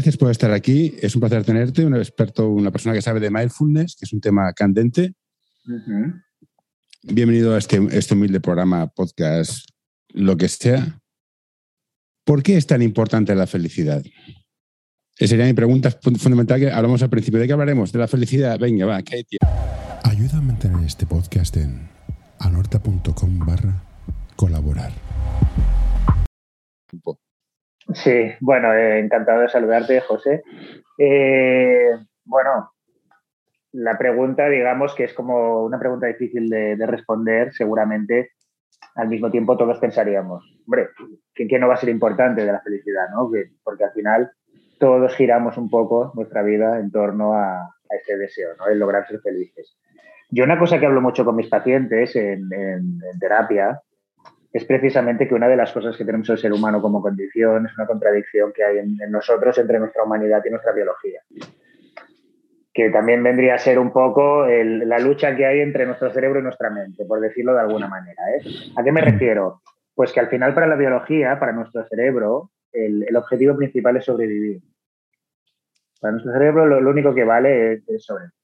gracias por estar aquí. Es un placer tenerte, un experto, una persona que sabe de mindfulness, que es un tema candente. Bienvenido a este, este humilde programa, podcast, lo que sea. ¿Por qué es tan importante la felicidad? Esa sería mi pregunta fundamental que hablamos al principio. ¿De qué hablaremos? De la felicidad. Venga, va, ¿qué hay, Ayuda a mantener este podcast en anorta.com barra colaborar. Sí, bueno, eh, encantado de saludarte, José. Eh, bueno, la pregunta, digamos que es como una pregunta difícil de, responder, seguramente al mismo tiempo todos pensaríamos, hombre, ¿qué, no va a ser importante de la felicidad? ¿no? porque al final todos giramos un poco nuestra vida en torno a, ese deseo, ¿no? el lograr ser felices. Yo una cosa que hablo mucho con mis pacientes en, terapia es precisamente que una de las cosas que tenemos el ser humano como condición es una contradicción que hay en, nosotros entre nuestra humanidad y nuestra biología. Que también vendría a ser un poco la lucha que hay entre nuestro cerebro y nuestra mente, por decirlo de alguna manera. ¿eh? ¿A qué me refiero? Pues que al final para la biología, para nuestro cerebro, el, objetivo principal es sobrevivir. Para nuestro cerebro lo, único que vale es, es sobrevivir.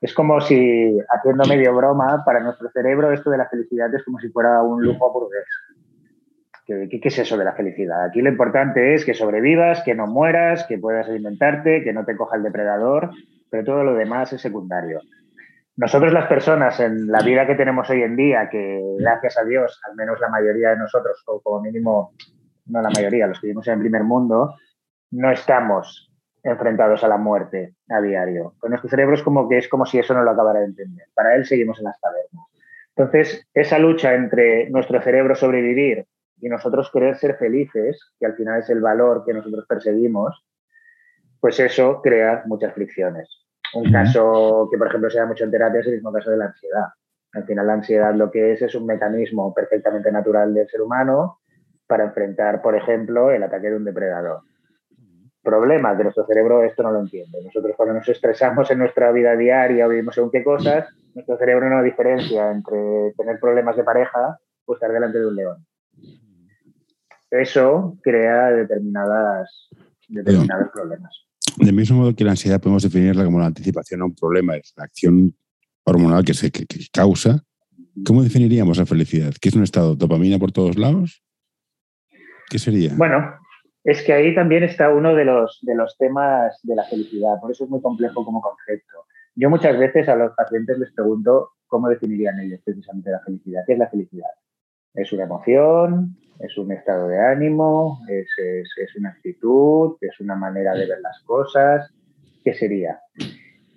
Es como si, haciendo medio broma, para nuestro cerebro esto de la felicidad es como si fuera un lujo burgués. ¿Qué, ¿Qué, es eso de la felicidad? Aquí lo importante es que sobrevivas, que no mueras, que puedas alimentarte, que no te coja el depredador, pero todo lo demás es secundario. Nosotros las personas en la vida que tenemos hoy en día, que gracias a Dios, al menos la mayoría de nosotros, o como mínimo, no la mayoría, los que vivimos en el primer mundo, no estamos enfrentados a la muerte a diario. Con nuestro cerebro es como que es como si eso no lo acabara de entender. Para él seguimos en las cavernas. Entonces, esa lucha entre nuestro cerebro sobrevivir y nosotros querer ser felices, que al final es el valor que nosotros perseguimos, pues eso crea muchas fricciones. Un caso que, por ejemplo, se da mucho en terapia es el mismo caso de la ansiedad. Al final, la ansiedad lo que es es un mecanismo perfectamente natural del ser humano para enfrentar, por ejemplo, el ataque de un depredador problemas de nuestro cerebro esto no lo entiende. Nosotros cuando nos estresamos en nuestra vida diaria o vivimos según qué cosas, nuestro cerebro no diferencia entre tener problemas de pareja o estar delante de un león. Eso crea determinadas, determinados problemas. Del mismo modo que la ansiedad podemos definirla como la anticipación a un problema, es la acción hormonal que se que causa. ¿Cómo definiríamos la felicidad? ¿Qué es un estado? ¿Dopamina por todos lados? ¿Qué sería? Bueno, es que ahí también está uno de los, de los temas de la felicidad, por eso es muy complejo como concepto. Yo muchas veces a los pacientes les pregunto cómo definirían ellos precisamente la felicidad. ¿Qué es la felicidad? ¿Es una emoción? ¿Es un estado de ánimo? ¿Es, es, una actitud? ¿Es una manera de ver las cosas? ¿Qué sería?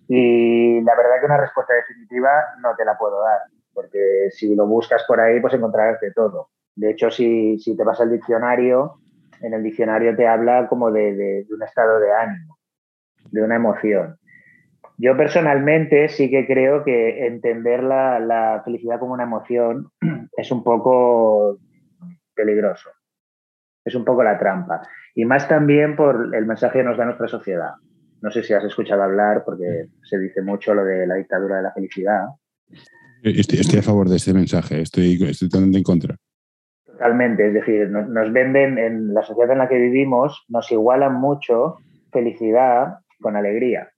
Y la verdad que una respuesta definitiva no te la puedo dar, porque si lo buscas por ahí, pues encontrarás de todo. De hecho, si, si te vas al diccionario, en el diccionario te habla como de, un estado de ánimo, de una emoción. Yo personalmente sí que creo que entender la, felicidad como una emoción es un poco peligroso, es un poco la trampa. Y más también por el mensaje que nos da nuestra sociedad. No sé si has escuchado hablar, porque se dice mucho lo de la dictadura de la felicidad. Estoy, a favor de ese mensaje, estoy, estoy totalmente en contra. Totalmente, es decir, nos, venden en la sociedad en la que vivimos, nos igualan mucho felicidad con alegría.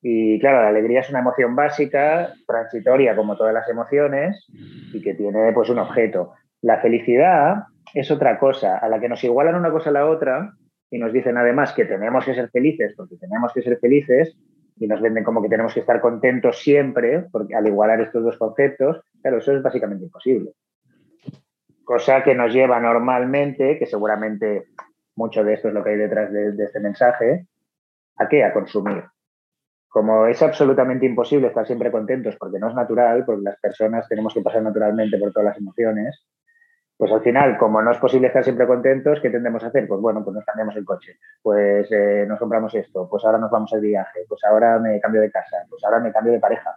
Y claro, la alegría es una emoción básica, transitoria como todas las emociones, y que tiene pues un objeto. La felicidad es otra cosa, a la que nos igualan una cosa a la otra y nos dicen además que tenemos que ser felices porque tenemos que ser felices y nos venden como que tenemos que estar contentos siempre porque al igualar estos dos conceptos, claro, eso es básicamente imposible. Cosa que nos lleva normalmente, que seguramente mucho de esto es lo que hay detrás de, este mensaje, ¿a qué? A consumir. Como es absolutamente imposible estar siempre contentos porque no es natural, porque las personas tenemos que pasar naturalmente por todas las emociones, pues al final, como no es posible estar siempre contentos, ¿qué tendemos a hacer? Pues bueno, pues nos cambiamos el coche, pues eh, nos compramos esto, pues ahora nos vamos al viaje, pues ahora me cambio de casa, pues ahora me cambio de pareja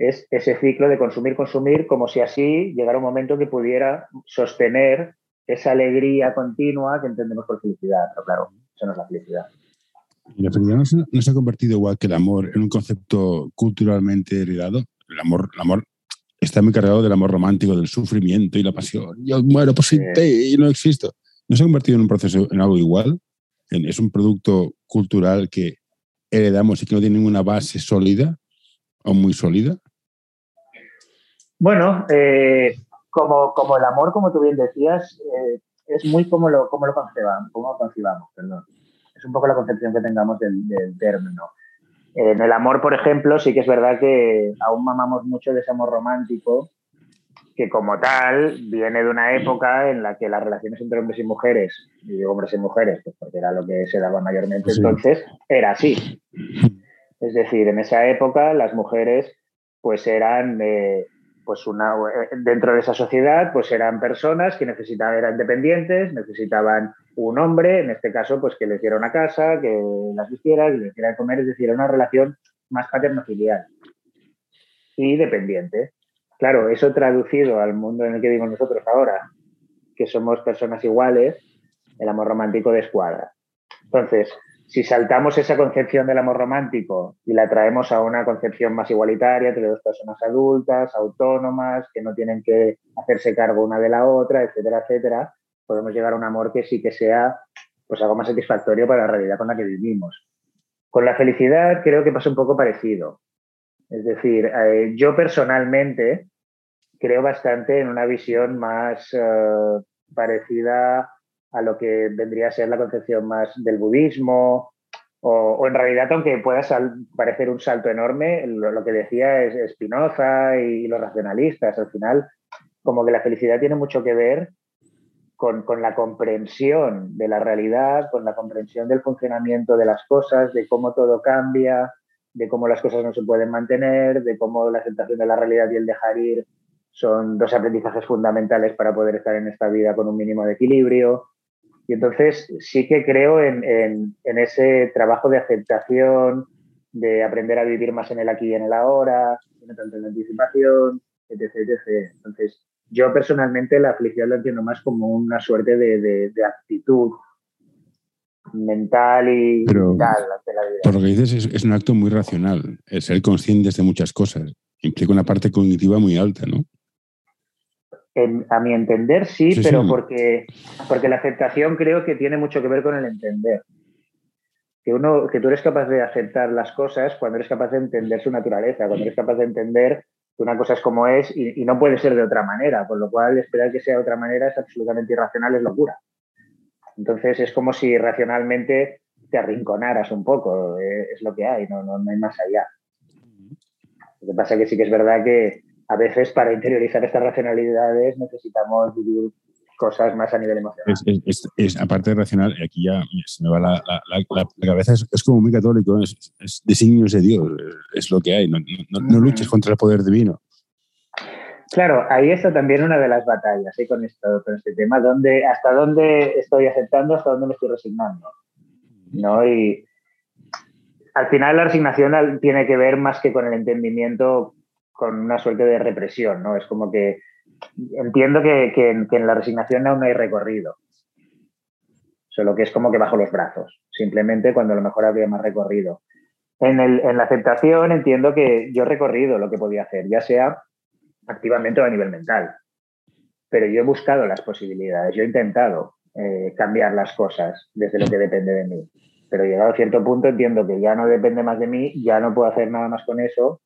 es ese ciclo de consumir, consumir, como si así llegara un momento que pudiera sostener esa alegría continua que entendemos por felicidad. Pero claro, eso no es la felicidad. ¿Y la felicidad no se, ha convertido igual que el amor en un concepto culturalmente heredado? El amor, el amor está muy cargado del amor romántico, del sufrimiento y la pasión. Yo muero por sin ti y no existo. ¿No se ha convertido en un proceso, en algo igual? es un producto cultural que heredamos y que no tiene ninguna base sólida o muy sólida. Bueno, eh, como, como el amor, como tú bien decías, eh, es muy como lo, como lo concebamos, como concibamos, perdón. Es un poco la concepción que tengamos del, del término. En el amor, por ejemplo, sí que es verdad que aún mamamos mucho de ese amor romántico, que como tal viene de una época en la que las relaciones entre hombres y mujeres, y digo hombres y mujeres, pues porque era lo que se daba mayormente entonces, era así. Es decir, en esa época las mujeres pues eran eh, pues una, dentro de esa sociedad pues eran personas que necesitaban, eran dependientes, necesitaban un hombre, en este caso pues que les diera una casa, que las vistiera, que les diera comer, es decir, era una relación más paterno-filial y dependiente. Claro, eso traducido al mundo en el que vivimos nosotros ahora, que somos personas iguales, el amor romántico descuadra. Entonces, si saltamos esa concepción del amor romántico y la traemos a una concepción más igualitaria entre dos personas adultas, autónomas, que no tienen que hacerse cargo una de la otra, etcétera, etcétera, podemos llegar a un amor que sí que sea pues algo más satisfactorio para la realidad con la que vivimos. Con la felicidad creo que pasa un poco parecido. Es decir, eh, yo personalmente creo bastante en una visión más eh, parecida a lo que vendría a ser la concepción más del budismo, o, en realidad, aunque pueda parecer un salto enorme, lo, que decía es Spinoza y, los racionalistas, al final, como que la felicidad tiene mucho que ver con, con, la comprensión de la realidad, con la comprensión del funcionamiento de las cosas, de cómo todo cambia, de cómo las cosas no se pueden mantener, de cómo la aceptación de la realidad y el dejar ir son dos aprendizajes fundamentales para poder estar en esta vida con un mínimo de equilibrio. Y entonces sí que creo en, ese trabajo de aceptación, de aprender a vivir más en el aquí y en el ahora, no tanto en la anticipación, etc, Entonces, yo personalmente la felicidad la entiendo más como una suerte de, actitud mental y Pero, la vida. Por lo que dices, es, un acto muy racional, el ser conscientes de muchas cosas. Implica una parte cognitiva muy alta, ¿no? A mi entender sí, pero Porque, porque la aceptación creo que tiene mucho que ver con el entender. Que, uno, que tú eres capaz de aceptar las cosas cuando eres capaz de entender su naturaleza, cuando eres capaz de entender que una cosa es como es y, no puede ser de otra manera, con lo cual esperar que sea de otra manera es absolutamente irracional, es locura. Entonces es como si racionalmente te arrinconaras un poco, eh, es lo que hay, no, no, no hay más allá. Lo que pasa es que sí que es verdad que, a veces para interiorizar estas racionalidades necesitamos vivir cosas más a nivel emocional. Es, es, aparte de racional, aquí ya se me va la, la, cabeza, es, como muy católico, es, designios de Dios, es lo que hay, no, no, luches contra el poder divino. Claro, ahí está también una de las batallas ¿eh? con, esto, con este tema, donde, hasta dónde estoy aceptando, hasta dónde me estoy resignando. ¿no? Y al final la resignación tiene que ver más que con el entendimiento con una suerte de represión, ¿no? Es como que entiendo que, en, la resignación aún no hay recorrido. Solo que es como que bajo los brazos, simplemente cuando a lo mejor habría más recorrido. En, la aceptación entiendo que yo he recorrido lo que podía hacer, ya sea activamente o a nivel mental. Pero yo he buscado las posibilidades, yo he intentado eh, cambiar las cosas desde lo que depende de mí. Pero llegado a cierto punto entiendo que ya no depende más de mí, ya no puedo hacer nada más con eso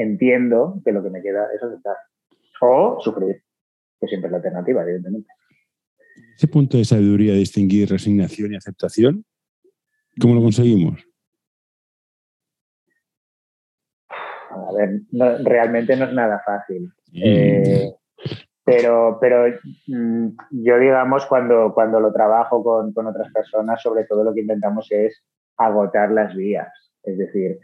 entiendo que lo que me queda es aceptar. O sufrir, que siempre es la alternativa, evidentemente. Ese punto de sabiduría de distinguir resignación y aceptación, ¿cómo lo conseguimos? A ver, realmente no es nada fácil. Eh, pero, pero mm, yo, digamos, cuando, cuando lo trabajo con, con otras personas, sobre todo lo que intentamos es agotar las vías. Es decir,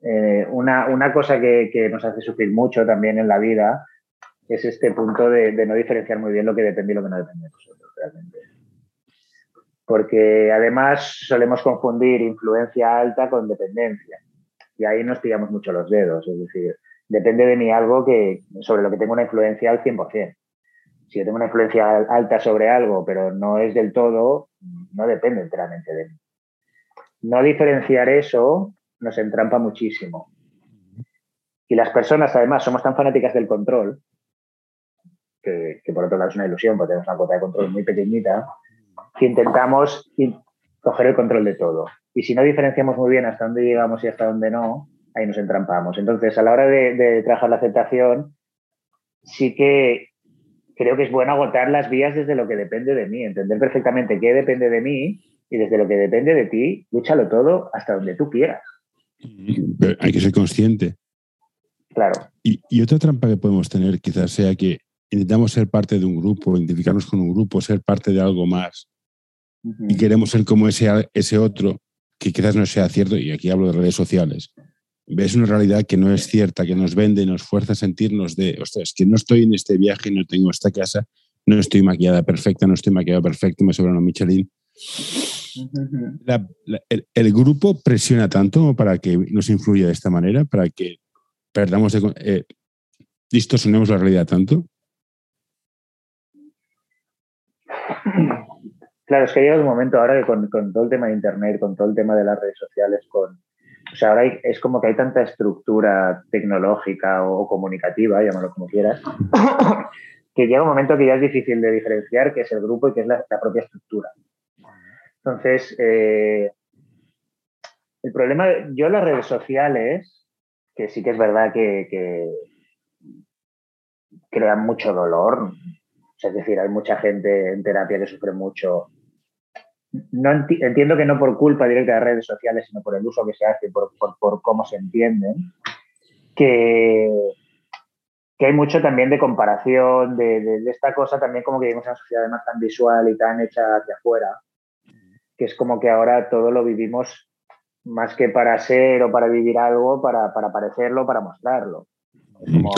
eh, una, cosa que, nos hace sufrir mucho también en la vida es este punto de, no diferenciar muy bien lo que depende y lo que no depende de nosotros realmente. Porque además solemos confundir influencia alta con dependencia. Y ahí nos pillamos mucho los dedos. Es decir, depende de mí algo que, sobre lo que tengo una influencia al 100%. Si yo tengo una influencia alta sobre algo, pero no es del todo, no depende enteramente de mí. No diferenciar eso nos entrampa muchísimo. y las personas además somos tan fanáticas del control, que, por otro lado es una ilusión porque tenemos una cuota de control muy pequeñita, que intentamos coger el control de todo. Y si no diferenciamos muy bien hasta dónde llegamos y hasta dónde no, ahí nos entrampamos. Entonces, a la hora de, trabajar la aceptación, sí que creo que es bueno agotar las vías desde lo que depende de mí, entender perfectamente qué depende de mí y desde lo que depende de ti, lúchalo todo hasta donde tú quieras. Hay que ser consciente. Claro. Y, y, otra trampa que podemos tener quizás sea que intentamos ser parte de un grupo, identificarnos con un grupo, ser parte de algo más. Y queremos ser como ese, ese otro, que quizás no sea cierto, y aquí hablo de redes sociales. Ves una realidad que no es cierta, que nos vende, nos fuerza a sentirnos de, ostras, que no estoy en este viaje, no tengo esta casa, no estoy maquillada perfecta, no estoy maquillada perfecto, me sobra una Michelin. El, el, grupo presiona tanto para que nos influya de esta manera, para que perdamos, de, eh, distorsionemos la realidad tanto. Claro, es que llega un momento ahora que con, todo el tema de Internet, con todo el tema de las redes sociales, con, o sea, ahora es como que hay tanta estructura tecnológica o, comunicativa, llámalo como quieras, que llega un momento que ya es difícil de diferenciar qué es el grupo y qué es la, propia estructura. Entonces, eh, el problema, yo las redes sociales, que sí que es verdad que, crean mucho dolor, es decir, hay mucha gente en terapia que sufre mucho. No entiendo que no por culpa directa de redes sociales, sino por el uso que se hace, por, cómo se entienden, que, hay mucho también de comparación de, de, esta cosa también como que vivimos en una sociedad más tan visual y tan hecha hacia afuera, que es como que ahora todo lo vivimos más que para ser o para vivir algo, para, para parecerlo, para mostrarlo. Es, como,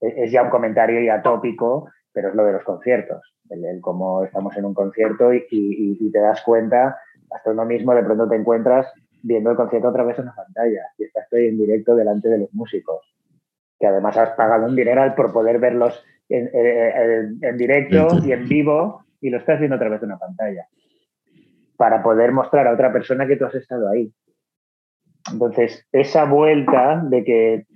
es, ya un comentario ya tópico pero es lo de los conciertos, el, cómo estamos en un concierto y, te das cuenta, hasta uno mismo de pronto te encuentras viendo el concierto otra vez en la pantalla y estás en directo delante de los músicos, que además has pagado un dineral por poder verlos en, en directo y en vivo y lo estás viendo otra vez en una pantalla, para poder mostrar a otra persona que tú has estado ahí. Entonces, esa vuelta de que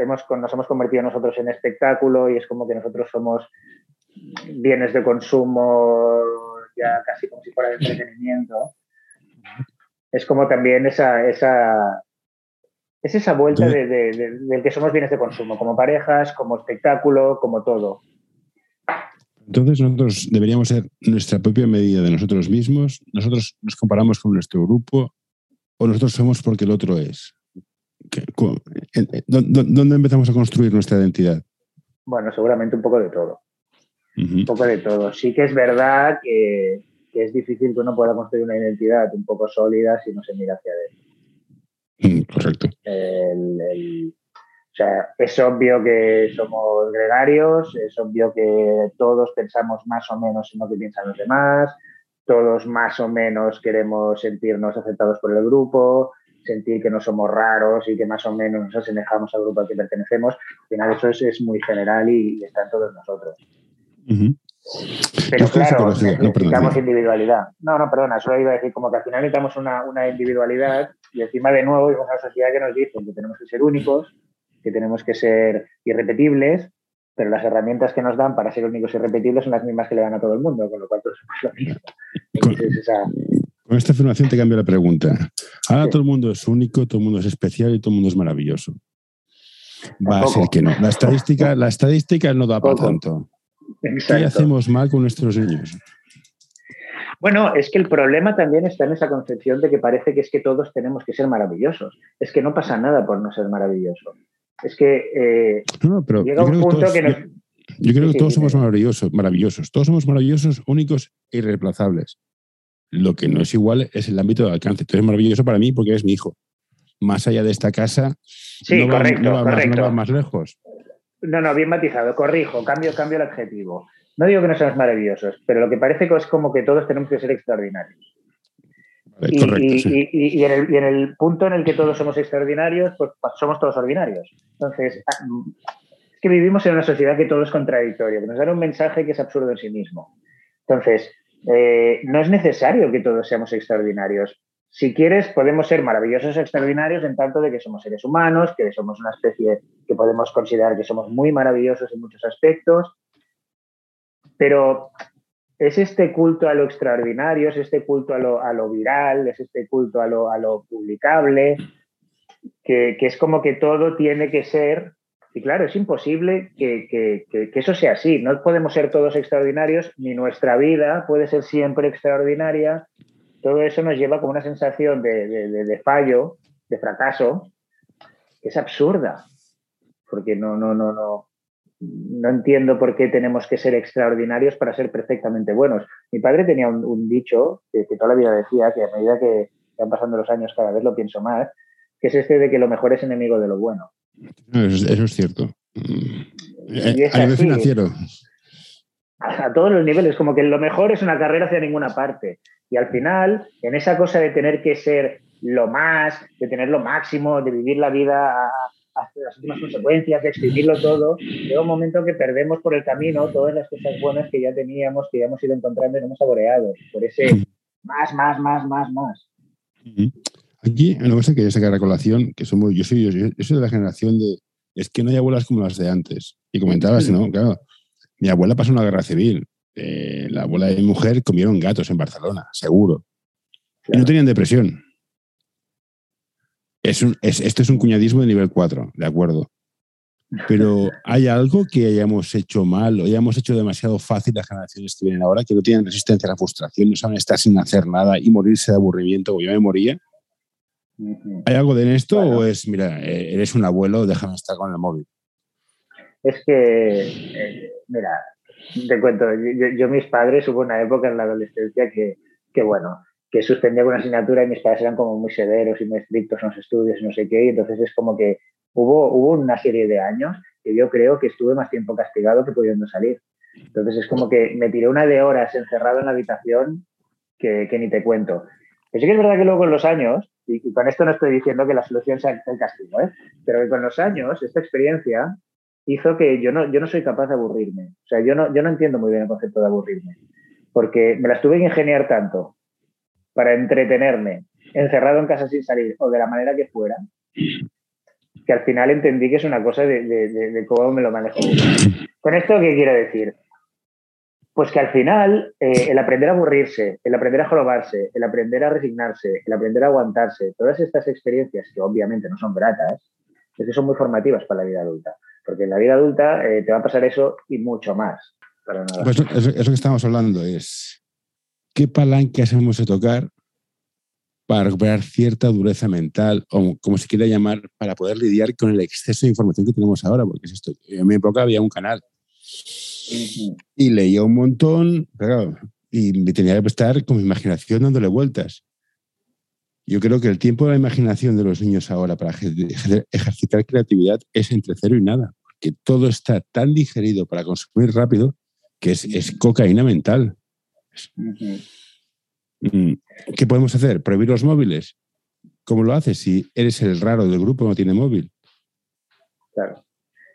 hemos, nos hemos convertido nosotros en espectáculo y es como que nosotros somos bienes de consumo ya casi como si fuera de entretenimiento. Es como también esa, esa es esa vuelta de, del que somos bienes de consumo, como parejas, como espectáculo, como todo. Entonces nosotros deberíamos ser nuestra propia medida de nosotros mismos. Nosotros nos comparamos con nuestro grupo o nosotros somos porque el otro es. ¿Dónde empezamos a construir nuestra identidad? Bueno, seguramente un poco de todo. Un poco de todo. Sí que es verdad que, es difícil que uno pueda construir una identidad un poco sólida si no se mira hacia adentro. Mm, correcto. O sea, es obvio que somos gregarios, es obvio que todos pensamos más o menos en lo que piensan los demás, todos más o menos queremos sentirnos aceptados por el grupo, sentir que no somos raros y que más o menos nos asemejamos al grupo al que pertenecemos. Al final eso es, muy general y, está en todos nosotros. Pero claro, necesitamos individualidad. No, no, perdona, solo iba a decir como que al final necesitamos una, una individualidad y encima de nuevo hay una sociedad que nos dice que tenemos que ser únicos, que tenemos que ser irrepetibles, pero las herramientas que nos dan para ser únicos y irrepetibles son las mismas que le dan a todo el mundo, con lo cual todos somos lo mismo. Con, esta afirmación te cambio la pregunta. Ahora todo el mundo es único, todo el mundo es especial y todo el mundo es maravilloso. Va a ser que no. La estadística, la estadística no da para tanto. ¿Qué hacemos mal con nuestros niños? Bueno, es que el problema también está en esa concepción de que parece que es que todos tenemos que ser maravillosos. Es que no pasa nada por no ser maravilloso. Es que eh, llega un punto que nos... Yo creo que todos somos maravillosos, maravillosos. Todos somos maravillosos, únicos e irreemplazables. Lo que no es igual es el ámbito de alcance. Tú eres maravilloso para mí porque eres mi hijo. Más allá de esta casa, no, va, Más, más lejos. No, no, bien matizado, corrijo, cambio, cambio el adjetivo. No digo que no seamos maravillosos, pero lo que parece que es como que todos tenemos que ser extraordinarios. Y, en el, punto en el que todos somos extraordinarios, pues, somos todos ordinarios. Entonces, ah, es que vivimos en una sociedad que todo es contradictorio, que nos da un mensaje que es absurdo en sí mismo. Entonces, eh, no es necesario que todos seamos extraordinarios. si quieres, podemos ser maravillosos, extraordinarios en tanto de que somos seres humanos, que somos una especie que podemos considerar que somos muy maravillosos en muchos aspectos, pero es este culto a lo extraordinario, es este culto a lo, viral, es este culto a lo, publicable, que, es como que todo tiene que ser, y claro, es imposible que, eso sea así, no podemos ser todos extraordinarios, ni nuestra vida puede ser siempre extraordinaria, todo eso nos lleva como una sensación de, fallo, de fracaso, que es absurda, porque no, no, no, no, no entiendo por qué tenemos que ser extraordinarios para ser perfectamente buenos. Mi padre tenía un, dicho que, toda la vida decía, que a medida que van pasando los años cada vez lo pienso más, que es este de que lo mejor es enemigo de lo bueno. Eso, es cierto. Y a nivel financiero. A, a todos los niveles, como que lo mejor es una carrera hacia ninguna parte. Y al final, en esa cosa de tener que ser lo más, de tener lo máximo, de vivir la vida hasta las últimas consecuencias, de exprimirlo todo, llega un momento que perdemos por el camino todas las cosas buenas que ya teníamos, que ya hemos ido encontrando y hemos saboreado, por ese más, más, más, más, más. Aquí, una cosa que yo sacar a colación, que somos, yo soy, yo soy de la generación de, es que no hay abuelas como las de antes. Y comentabas, ¿no? Claro, mi abuela pasó una guerra civil, eh, la abuela de mi mujer comieron gatos en Barcelona, seguro. Y no tenían depresión. Esto es un cuñadismo de nivel 4, de acuerdo. Pero hay algo que hayamos hecho mal o hayamos hecho demasiado fácil las generaciones que vienen ahora, que no tienen resistencia a la frustración, no saben estar sin hacer nada y morirse de aburrimiento, como yo me moría. ¿Hay algo de esto o es, mira, eh, eres un abuelo, déjame estar con el móvil? Es que, eh, mira, te cuento, yo, mis padres hubo una época en la adolescencia que, que bueno, que suspendía alguna asignatura y mis padres eran como muy severos y muy estrictos en los estudios y no sé qué, y entonces es como que hubo, hubo una serie de años que yo creo que estuve más tiempo castigado que pudiendo salir. Entonces es como que me tiré una de horas encerrado en la habitación que, que ni te cuento. Pero sí que es verdad que luego con los años, y, con esto no estoy diciendo que la solución sea el castigo, ¿eh? pero que con los años, esta experiencia hizo que yo no, yo no soy capaz de aburrirme. O sea, yo no, yo no entiendo muy bien el concepto de aburrirme, porque me las tuve que ingeniar tanto para entretenerme, encerrado en casa sin salir o de la manera que fuera, que al final entendí que es una cosa de, cómo me lo manejo. ¿Con esto qué quiero decir? Pues que al final eh, el aprender a aburrirse, el aprender a jorobarse, el aprender a resignarse, el aprender a aguantarse, todas estas experiencias que obviamente no son gratas, es que son muy formativas para la vida adulta. Porque en la vida adulta eh, te va a pasar eso y mucho más. Pues eso, que estamos hablando es qué palancas hemos de tocar para recuperar cierta dureza mental, o como se quiera llamar, para poder lidiar con el exceso de información que tenemos ahora, porque es esto. En mi época había un canal y leía un montón, pero, y me tenía que estar con mi imaginación dándole vueltas. Yo creo que el tiempo de la imaginación de los niños ahora para ejercitar creatividad es entre cero y nada, porque todo está tan digerido para consumir rápido que es, cocaína mental. ¿Qué podemos hacer? ¿Prohibir los móviles? ¿Cómo lo haces si eres el raro del grupo no tiene móvil? Claro.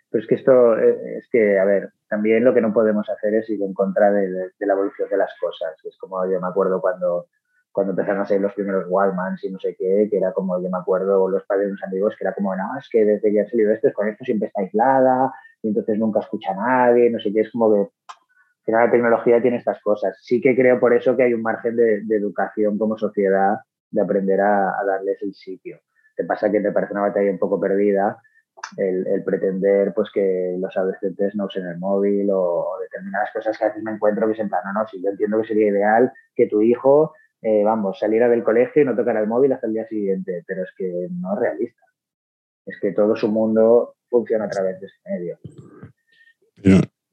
Pero es que esto, eh, es que, a ver, también lo que no podemos hacer es ir en contra de la evolución de las cosas. Es como yo me acuerdo cuando cuando empezaron a salir los primeros Wildmans y no sé qué, que era como, yo me acuerdo, los padres de unos amigos, que era como, no, es que desde que ha salido esto, con esto siempre está aislada, y entonces nunca escucha a nadie, no sé qué, es como que la tecnología tiene estas cosas. Sí que creo por eso que hay un margen de, educación como sociedad de aprender a, darles el sitio. Te pasa que te parece una batalla un poco perdida el, pretender pues que los adolescentes no usen el móvil o, determinadas cosas que a veces me encuentro que es en no, no, sí, yo entiendo que sería ideal que tu hijo eh, vamos, saliera del colegio y no tocar el móvil hasta el día siguiente, pero es que no es realista. Es que todo su mundo funciona a través de ese medio.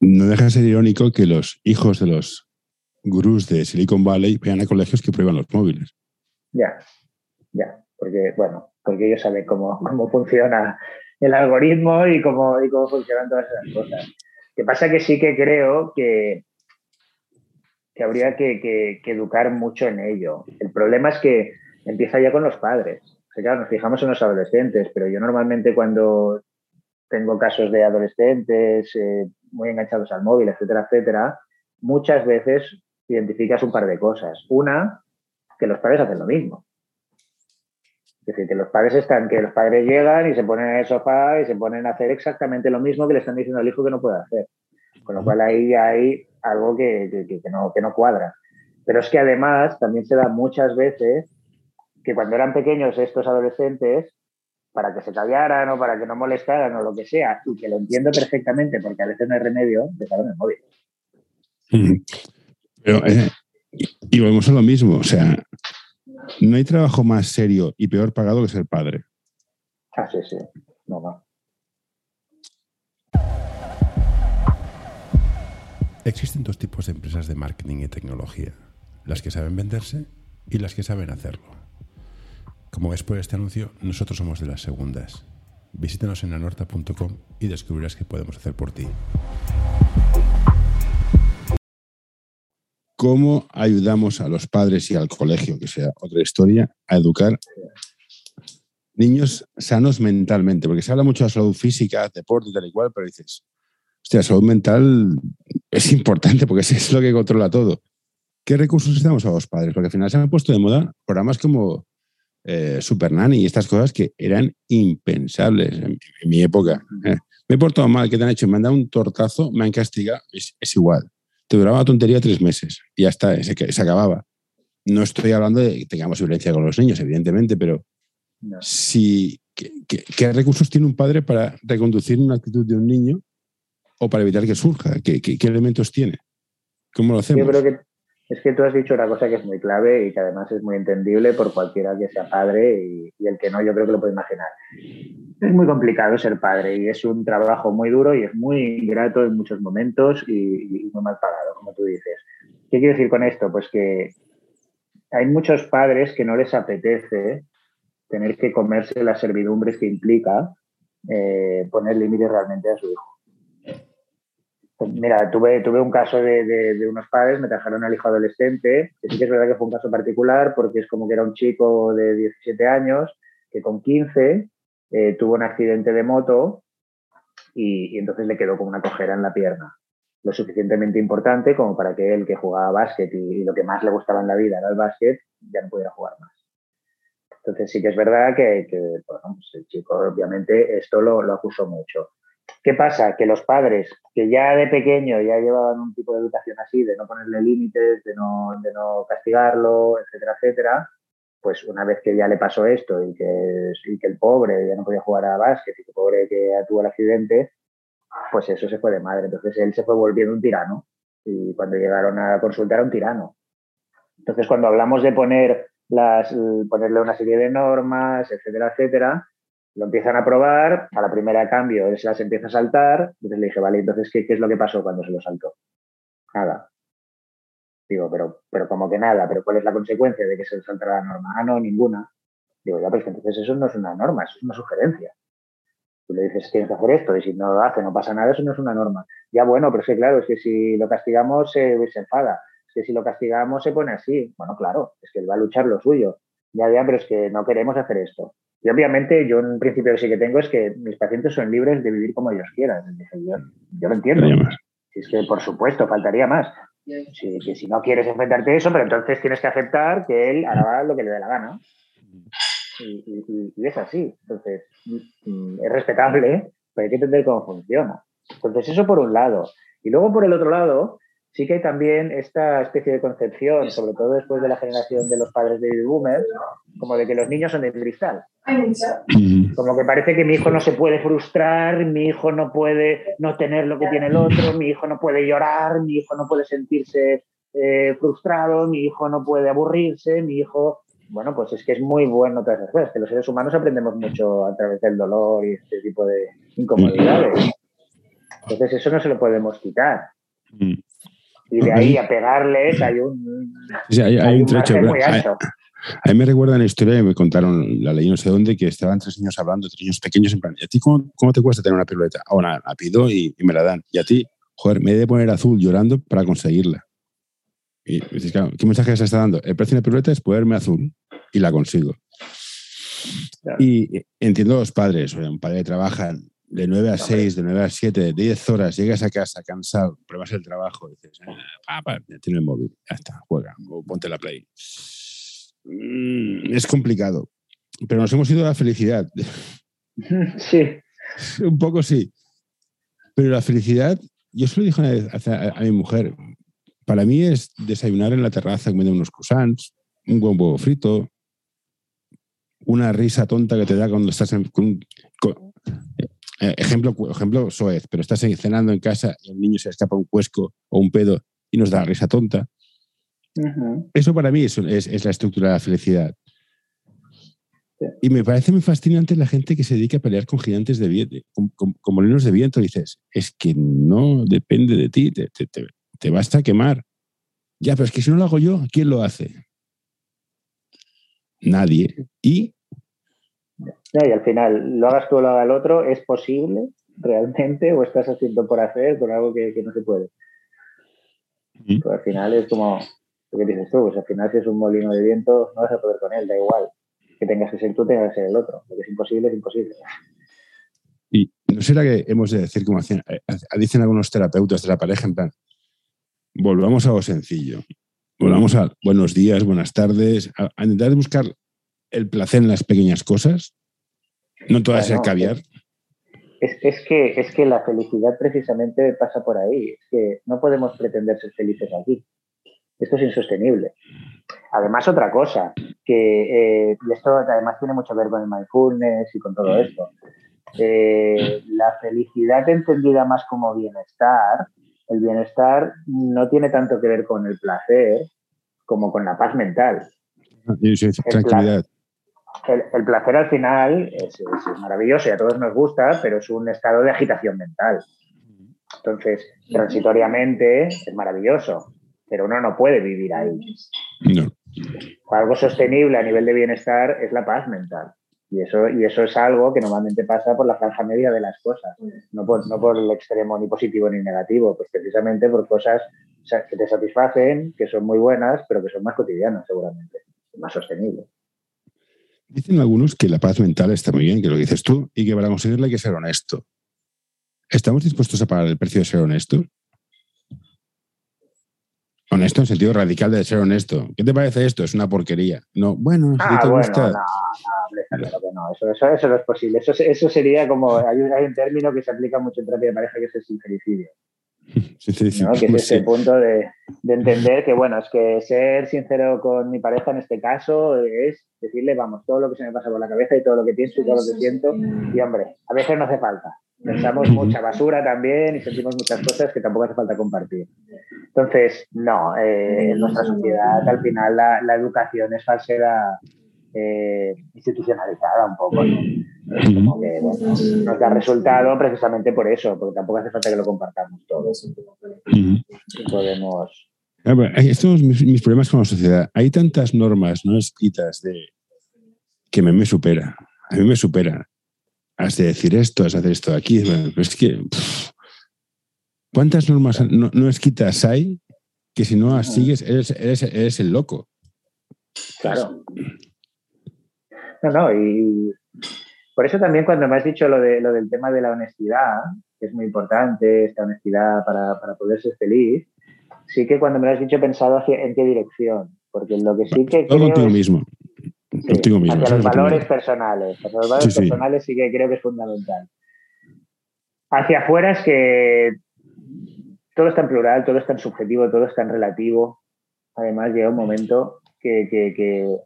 No deja de ser irónico que los hijos de los gurús de Silicon Valley vayan a colegios que prueban los móviles. Ya, ya, porque, bueno, porque ellos saben cómo, cómo funciona el algoritmo y cómo, y cómo funcionan todas esas cosas. Que pasa que sí que creo que, que habría que, educar mucho en ello. El problema es que empieza ya con los padres. claro, nos fijamos en los adolescentes, pero yo normalmente cuando tengo casos de adolescentes eh, muy enganchados al móvil, etcétera, etcétera, muchas veces identificas un par de cosas. Una, que los padres hacen lo mismo. Es decir, que los padres están, que los padres llegan y se ponen en el sofá y se ponen a hacer exactamente lo mismo que le están diciendo al hijo que no puede hacer. Con lo cual ahí hay algo que, no, que no cuadra. Pero es que además también se da muchas veces que cuando eran pequeños estos adolescentes, para que se callaran o para que no molestaran o lo que sea, y que lo entiendo perfectamente porque a veces no hay remedio, dejaron el móvil. Pero, eh, y, volvemos a lo mismo, o sea, no hay trabajo más serio y peor pagado que ser padre. Ah, sí, sí. No, no. Existen dos tipos de empresas de marketing y tecnología, las que saben venderse y las que saben hacerlo. Como ves por este anuncio, nosotros somos de las segundas. Visítanos en anorta.com y descubrirás qué podemos hacer por ti. ¿Cómo ayudamos a los padres y al colegio, que sea otra historia, a educar niños sanos mentalmente? Porque se habla mucho de salud física, deporte, tal y cual, pero dices, hostia, salud mental es importante porque es lo que controla todo. ¿Qué recursos necesitamos a los padres? Porque al final se han puesto de moda programas como eh, Super Nanny y estas cosas que eran impensables en, mi época. ¿eh? me he portado mal, ¿qué te han hecho? Me han dado un tortazo, me han castigado, es, igual. Te duraba la tontería tres meses y ya está, se, se, acababa. No estoy hablando de que tengamos violencia con los niños, evidentemente, pero si, ¿qué, recursos tiene un padre para reconducir una actitud de un niño o para evitar que surja? ¿Qué, qué, elementos tiene? ¿Cómo lo hacemos? Yo creo que es que tú has dicho una cosa que es muy clave y que además es muy entendible por cualquiera que sea padre y, el que no, yo creo que lo puede imaginar. Es muy complicado ser padre y es un trabajo muy duro y es muy ingrato en muchos momentos y, muy mal pagado, como tú dices. ¿Qué quiero decir con esto? Pues que hay muchos padres que no les apetece tener que comerse las servidumbres que implica eh, poner límites realmente a su hijo. Pues mira, tuve, tuve un caso de, unos padres, me trajeron al hijo adolescente, que sí que es verdad que fue un caso particular porque es como que era un chico de 17 años que con 15 eh, tuvo un accidente de moto y, entonces le quedó como una cojera en la pierna. Lo suficientemente importante como para que él que jugaba básquet y, lo que más le gustaba en la vida era el básquet, ya no pudiera jugar más. Entonces sí que es verdad que, pues el chico obviamente esto lo, lo acusó mucho. ¿Qué pasa? Que los padres que ya de pequeño ya llevaban un tipo de educación así, de no ponerle límites, de no, de no castigarlo, etcétera, etcétera, pues una vez que ya le pasó esto y que, que el pobre ya no podía jugar a básquet y que el pobre que tuvo el accidente, pues eso se fue de madre. Entonces él se fue volviendo un tirano y cuando llegaron a consultar a un tirano. Entonces cuando hablamos de poner las, ponerle una serie de normas, etcétera, etcétera, lo empiezan a probar, a la primera cambio él se las empieza a saltar, entonces le dije, vale, entonces, ¿qué, es lo que pasó cuando se lo saltó? Nada. Digo, pero, pero como que nada, pero ¿cuál es la consecuencia de que se saltara la norma? Ah, no, ninguna. Digo, ya, pero es que entonces eso no es una norma, eso es una sugerencia. Tú le dices, tienes que hacer esto, y si no lo hace, no pasa nada, eso no es una norma. Ya bueno, pero es que claro, es que si lo castigamos se enfada, es que si lo castigamos se pone así. Bueno, claro, es que él va a luchar lo suyo. Ya, ya, pero es que no queremos hacer esto. Y obviamente yo un principio sí que tengo es que mis pacientes son libres de vivir como ellos quieran. Yo, yo lo entiendo. Si es que, por supuesto, faltaría más. Si, que si no quieres enfrentarte a eso, pero entonces tienes que aceptar que él hará lo que le dé la gana. Y, es así. Entonces, mm, es respetable, pero hay que entender cómo funciona. Entonces, eso por un lado. Y luego, por el otro lado, sí que hay también esta especie de concepción, sobre todo después de la generación de los padres de boomers, como de que los niños son de cristal. Como que parece que mi hijo no se puede frustrar, mi hijo no puede no tener lo que tiene el otro, mi hijo no puede llorar, mi hijo no puede sentirse eh, frustrado, mi hijo no puede aburrirse, mi hijo... Bueno, pues es que es muy bueno todas esas cosas, que los seres humanos aprendemos mucho a través del dolor y este tipo de incomodidades. Entonces eso no se lo podemos quitar. Y de ahí a pegarles hay un, hay, un, trecho, muy. A mí me recuerda la historia que me contaron, la ley no sé dónde, que estaban tres niños hablando, tres niños pequeños, en plan, ¿y a ti cómo, te cuesta tener una piruleta? Ah, bueno, la pido y, me la dan. Y a ti, joder, me he de poner azul llorando para conseguirla. Y dices, claro, ¿qué mensaje se está dando? El precio de la piruleta es ponerme azul y la consigo. Y entiendo los padres, un padre que trabaja de 9 a 6, de 9 a 7, de 10 horas, llegas a casa cansado, pruebas el trabajo, dices, ah, tiene el móvil, ya está, juega, o ponte la play. Mm, es complicado. pero nos hemos ido a la felicidad. Sí. Un poco sí. Pero la felicidad, yo se lo dije una vez a, a mi mujer, para mí es desayunar en la terraza comiendo unos croissants, un buen huevo frito, una risa tonta que te da cuando estás en, con, con- eh, ejemplo, ejemplo soez, pero estás cenando en casa y el niño se escapa un cuesco o un pedo y nos da risa tonta. Eso para mí es, es- es la estructura de la felicidad. Y me parece muy fascinante la gente que se dedica a pelear con gigantes de viento, con, con- con molinos de viento. Dices, es que no depende de ti, te, te, te- te vas a quemar. Ya, pero es que si no lo hago yo, ¿quién lo hace? Nadie. Y No, y al final, lo hagas tú o lo haga el otro, ¿es posible realmente o estás haciendo por hacer con algo que, que no se puede? Pues al final es como lo que dices tú, pues al final si es un molino de viento no vas a poder con él, da igual. Que tengas que ser tú, tengas que ser el otro. Lo que es imposible es imposible. Y no será que hemos de decir, como hacían- eh, dicen algunos terapeutas de la pareja, en plan, volvamos a lo sencillo. Volvamos a buenos días, buenas tardes, a, a intentar buscar el placer en las pequeñas cosas, no todo es el Bueno, caviar. Es, es que, es que la felicidad precisamente pasa por ahí. Es que no podemos pretender ser felices aquí. Esto es insostenible. Además, otra cosa, que eh, y esto además tiene mucho que ver con el mindfulness y con todo esto. Eh, la felicidad entendida más como bienestar, el bienestar no tiene tanto que ver con el placer como con la paz mental. Y sí, tranquilidad. El, el placer al final es, maravilloso y a todos nos gusta, pero es un estado de agitación mental. Entonces, transitoriamente es maravilloso, pero uno no puede vivir ahí. No. Algo sostenible a nivel de bienestar es la paz mental. Y eso, y eso es algo que normalmente pasa por la franja media de las cosas, no por, no por el extremo ni positivo ni negativo, pues precisamente por cosas sa- que te satisfacen, que son muy buenas, pero que son más cotidianas seguramente, más sostenibles. Dicen algunos que la paz mental está muy bien, que lo dices tú, y que para conseguirla hay que ser honesto. ¿Estamos dispuestos a pagar el precio de ser honestos? Honesto en sentido radical de ser honesto. ¿Qué te parece esto? Es una porquería. No, bueno, si Ah, te bueno, gusta. no, no, que no, eso, eso, eso no es posible. Eso, eso sería como, hay un, hay un término que se aplica mucho en terapia de pareja que es el sincericidio. Sí, sí, sí. ¿no? que es Pues ese punto de, de entender que, bueno, es que ser sincero con mi pareja en este caso es decirle, vamos, todo lo que se me pasa por la cabeza y todo lo que pienso y todo lo que siento. Y, hombre, a veces no hace falta. Pensamos mucha basura también y sentimos muchas cosas que tampoco hace falta compartir. Entonces, no, eh, en nuestra sociedad al final la, la educación es falsedad eh, institucionalizada un poco. ¿no? Es como que bueno, nos da resultado precisamente por eso, porque tampoco hace falta que lo compartamos todos. Podemos. Ah, Estos son mis, mis problemas con la sociedad. Hay tantas normas no escritas de que me, me supera. A mí me supera. Has de decir esto, has de hacer esto de aquí. Es que. pff, ¿Cuántas normas no, no escritas hay que si no las sigues eres, eres, eres el loco? Claro. No, no, y por eso también cuando me has dicho lo, de, lo del tema de la honestidad, que es muy importante, esta honestidad para, para poder ser feliz, sí que cuando me lo has dicho he pensado hacia, en qué dirección, porque lo que sí que Todo contigo es- mismo. sí, Contigo mismo. hacia los es lo valores personales, hacia los valores Sí, sí. personales sí que creo que es fundamental. Hacia afuera es que todo es tan plural, todo es tan subjetivo, todo es tan relativo. Además llega un momento que, que, que-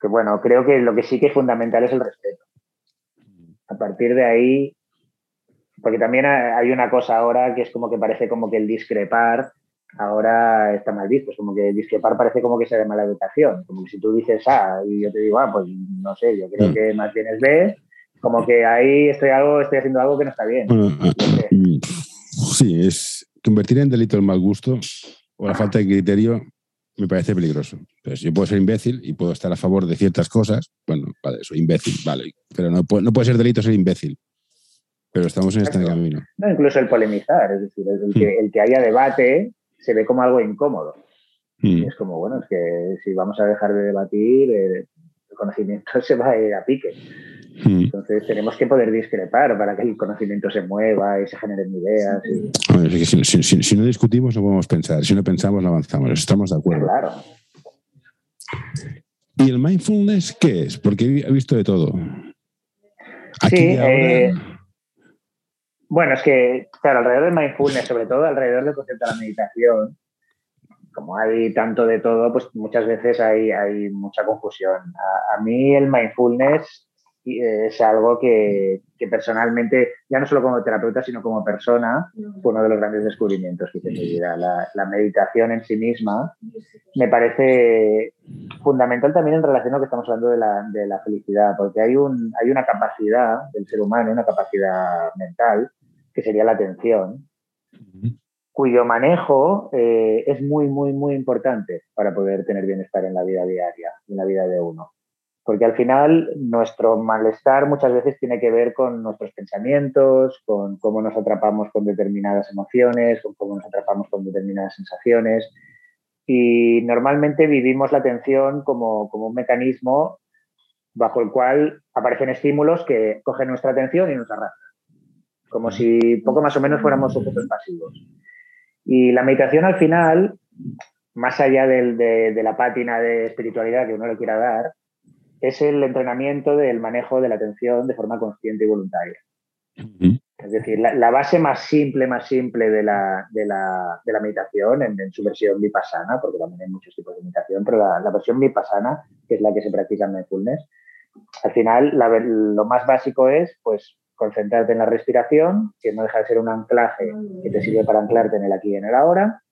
que, bueno, creo que lo que sí que es fundamental es el respeto. A partir de ahí, porque también ha- hay una cosa ahora que es como que parece como que el discrepar ahora está mal visto, es como que discrepar parece como que sea de mala educación, como que si tú dices A y yo te digo A, pues no sé, yo creo Mm. que más bien es B, como que ahí estoy algo, estoy haciendo algo que no está bien. Bueno, ah, sé. mm, sí, es convertir en delito el mal gusto o la falta de criterio me parece peligroso. Pues yo puedo ser imbécil y puedo estar a favor de ciertas cosas. Bueno, vale, soy imbécil, vale. Pero no puede, no puede ser delito ser imbécil. Pero estamos en este camino. No, incluso el polemizar, es decir, el, el que, el que haya debate se ve como algo incómodo. Mm. Y es como, bueno, es que si vamos a dejar de debatir, el conocimiento se va a ir a pique. Mm. Entonces tenemos que poder discrepar para que el conocimiento se mueva y se generen ideas. Y, Bueno, es que si, si- si- si no discutimos, no podemos pensar. Si no pensamos, no avanzamos. Estamos de acuerdo. claro. ¿Y el mindfulness qué es? Porque he visto de todo. sí, eh, bueno, es que, claro, alrededor del mindfulness, sobre todo alrededor del concepto de la meditación, como hay tanto de todo, pues muchas veces hay, hay mucha confusión. A, mí el mindfulness es algo que, personalmente, ya no solo como terapeuta, sino como persona, fue uno de los grandes descubrimientos que hice en mi vida. La, meditación en sí misma me parece fundamental también en relación a lo que estamos hablando de la, de la felicidad, porque hay, un, hay una capacidad del ser humano, una capacidad mental, que sería la atención, cuyo manejo eh, es muy, muy, muy importante para poder tener bienestar en la vida diaria, en la vida de uno. Porque al final nuestro malestar muchas veces tiene que ver con nuestros pensamientos, con cómo nos atrapamos con determinadas emociones, con cómo nos atrapamos con determinadas sensaciones. Y normalmente vivimos la atención como, como un mecanismo bajo el cual aparecen estímulos que cogen nuestra atención y nos arrastran. Como si poco más o menos fuéramos sujetos pasivos. Y la meditación al final, más allá de, la pátina de espiritualidad que uno le quiera dar, es el entrenamiento del manejo de la atención de forma consciente y voluntaria. Es decir, la, base más simple, más simple de la, meditación, en, su versión vipassana, porque también hay muchos tipos de meditación, pero la, versión vipassana, que es la que se practica en mindfulness, al final lo más básico es pues concentrarte en la respiración, que no deja de ser un anclaje que te sirve para anclarte en el aquí y en el ahora,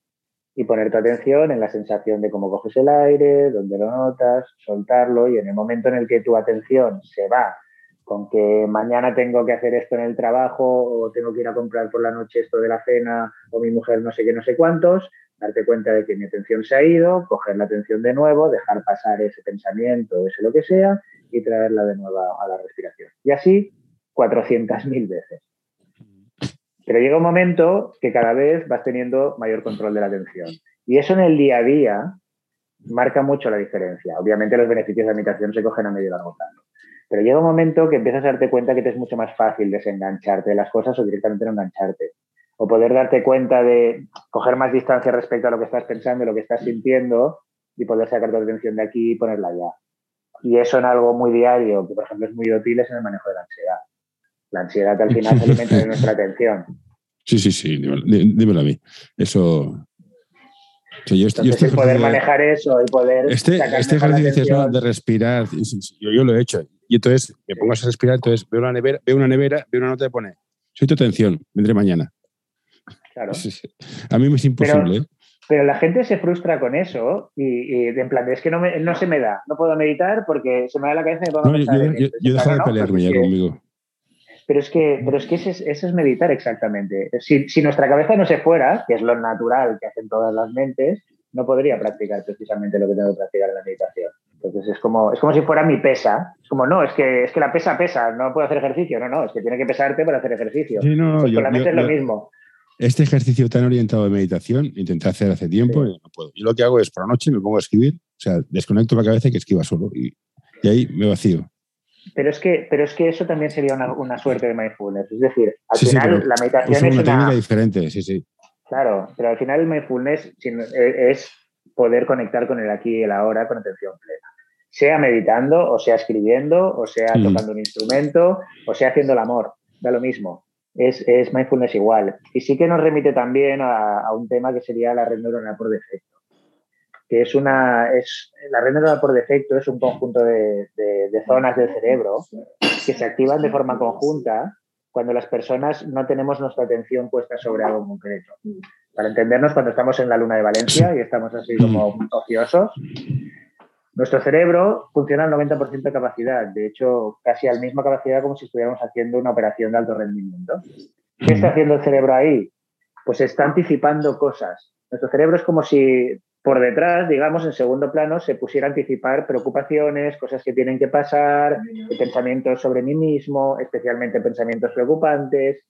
y poner tu atención en la sensación de cómo coges el aire, dónde lo notas, soltarlo, y en el momento en el que tu atención se va con que mañana tengo que hacer esto en el trabajo o tengo que ir a comprar por la noche esto de la cena o mi mujer no sé qué, no sé cuántos, darte cuenta de que mi atención se ha ido, coger la atención de nuevo, dejar pasar ese pensamiento, ese lo que sea, y traerla de nuevo a la respiración. Y así 400.000 veces. Pero llega un momento que cada vez vas teniendo mayor control de la atención. Y eso en el día a día marca mucho la diferencia. Obviamente los beneficios de la meditación se cogen a medio largo plazo. Pero llega un momento que empiezas a darte cuenta que te es mucho más fácil desengancharte de las cosas o directamente no engancharte. O poder darte cuenta de coger más distancia respecto a lo que estás pensando y lo que estás sintiendo y poder sacar tu atención de aquí y ponerla allá. Y eso en algo muy diario, que por ejemplo es muy útil, es en el manejo de la ansiedad. La ansiedad al final se alimenta de nuestra atención. Sí, sí, sí, dímelo, a mí. Eso. yo, Entonces, poder manejar eso y poder. Este, este ejercicio de respirar, yo, yo, lo he hecho. Y entonces me pongo a respirar, entonces veo una nevera, veo una nevera, veo una nota que pone: Soy tu atención, vendré mañana. Claro. A mí me es imposible. ¿eh? Pero, la gente se frustra con eso y, en plan, es que no, no se me da, no puedo meditar porque se me da la cabeza y me pongo a pensar Yo, yo, de pelearme ya conmigo. Pero es que, pero es que eso es, meditar exactamente. Si, si, nuestra cabeza no se fuera, que es lo natural que hacen todas las mentes, no podría practicar precisamente lo que tengo que practicar en la meditación. Entonces es como, es como si fuera mi pesa. Es como, no, es que, es que la pesa pesa, no puedo hacer ejercicio. No, no, es que tiene que pesarte para hacer ejercicio. Sí, no, pues con la mente es lo mismo. Este ejercicio tan orientado de meditación intenté hacer hace tiempo y no puedo. Y lo que hago es por la noche me pongo a escribir, o sea, desconecto la cabeza y que escriba solo. Y, y ahí me vacío. Pero es que, pero es que eso también sería una, suerte de mindfulness. Es decir, al final la meditación es una, técnica diferente, sí, sí. Claro, pero al final el mindfulness e, es poder conectar con el aquí y el ahora con atención plena. Sea meditando, o sea escribiendo, o sea mm. tocando un instrumento, o sea haciendo el amor. Da lo mismo. Es, es mindfulness igual. Y sí que nos remite también a, a un tema que sería la red neuronal por defecto que es una, es, la red neuronal por defecto es un conjunto de, zonas del cerebro que se activan de forma conjunta cuando las personas no tenemos nuestra atención puesta sobre algo concreto. Para entendernos, cuando estamos en la luna de Valencia y estamos así como ociosos, nuestro cerebro funciona al 90% de capacidad, de hecho, casi a la misma capacidad como si estuviéramos haciendo una operación de alto rendimiento. ¿Qué está haciendo el cerebro ahí? Pues está anticipando cosas. Nuestro cerebro es como si por detrás, digamos, en segundo plano, se pusiera a anticipar preocupaciones, cosas que tienen que pasar, pensamientos sobre mí mismo, especialmente pensamientos preocupantes.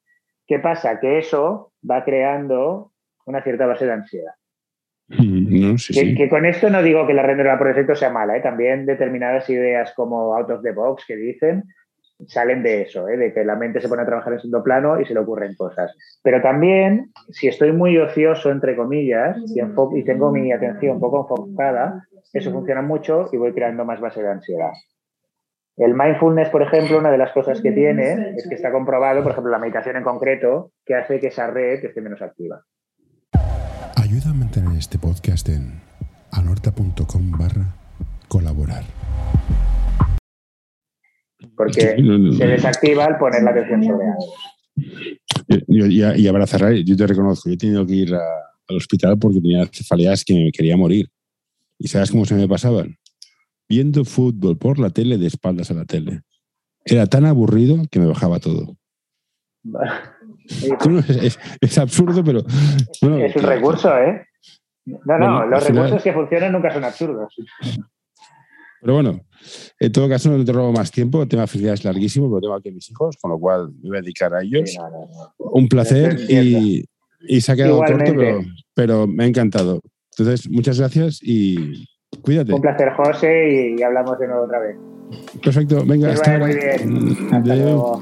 ¿Qué pasa? Que eso va creando una cierta base de ansiedad. Mm, que, con esto no digo que la red neuronal por defecto sea mala, ¿eh? también determinadas ideas como out of the box que dicen salen de eso, ¿eh? de que la mente se pone a trabajar en segundo plano y se le ocurren cosas. Pero también, si estoy muy ocioso, entre comillas, y, y tengo mi atención un poco enfocada, eso funciona mucho y voy creando más base de ansiedad. El mindfulness, por ejemplo, una de las cosas que tiene es que está comprobado, por ejemplo, la meditación en concreto, que hace que esa red esté menos activa. Ayuda a mantener este podcast en anorta.com barra colaborar. Porque se desactiva al poner la atención sobre algo. y, para cerrar, yo te reconozco, yo he tenido que ir al hospital porque tenía cefaleas que me quería morir. ¿Y sabes cómo se me pasaban? Viendo fútbol por la tele de espaldas a la tele. Era tan aburrido que me bajaba todo. es, absurdo, pero... es un recurso, ¿eh? No, no, los recursos que funcionan nunca son absurdos. Pero bueno, en todo caso no te robo más tiempo, el tema de felicidad es larguísimo, pero tengo aquí a mis hijos, con lo cual me voy a dedicar a ellos. Un placer y, se ha quedado corto, pero, me ha encantado. Entonces, muchas gracias y cuídate. Un placer, José, y hablamos de nuevo otra vez. Perfecto, venga, hasta, Hasta luego.